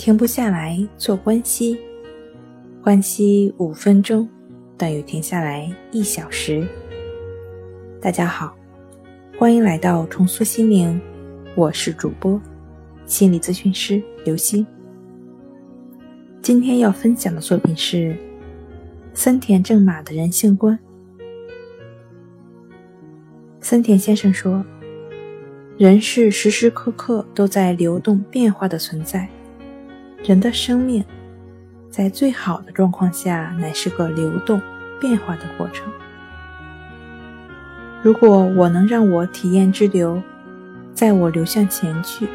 停不下来做关系，关系五分钟等于停下来一小时。大家好，欢迎来到重塑心灵，我是主播心理咨询师刘星。今天要分享的作品是森田正马的人性观。森田先生说：“人是时时刻刻都在流动变化的存在。”人的生命，在最好的状况下，乃是个流动变化的过程。如果我能让我体验之流，在我流向前去，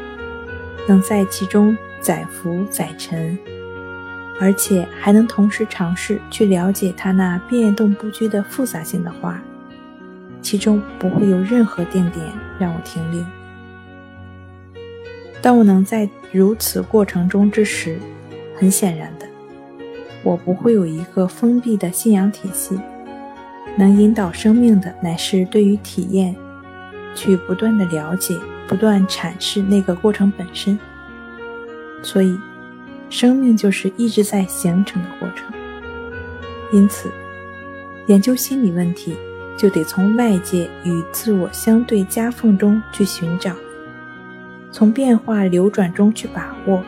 能在其中载浮载沉，而且还能同时尝试去了解它那变动不居的复杂性的话，其中不会有任何定点让我停留。当我能在如此过程中之时，很显然的，我不会有一个封闭的信仰体系。能引导生命的，乃是对于体验，去不断的了解、不断阐释那个过程本身。所以，生命就是一直在形成的过程。因此，研究心理问题，就得从外界与自我相对夹缝中去寻找。从变化流转中去把握，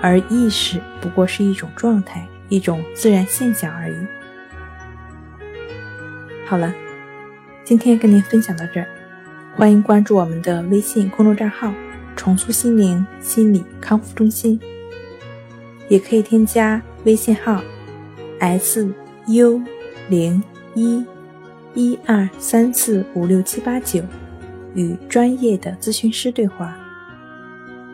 而意识不过是一种状态，一种自然现象而已。好了，今天跟您分享到这儿，欢迎关注我们的微信公众账号“重塑心灵心理康复中心”，也可以添加微信号 “s u 零一一二三四五六七八九”，与专业的咨询师对话。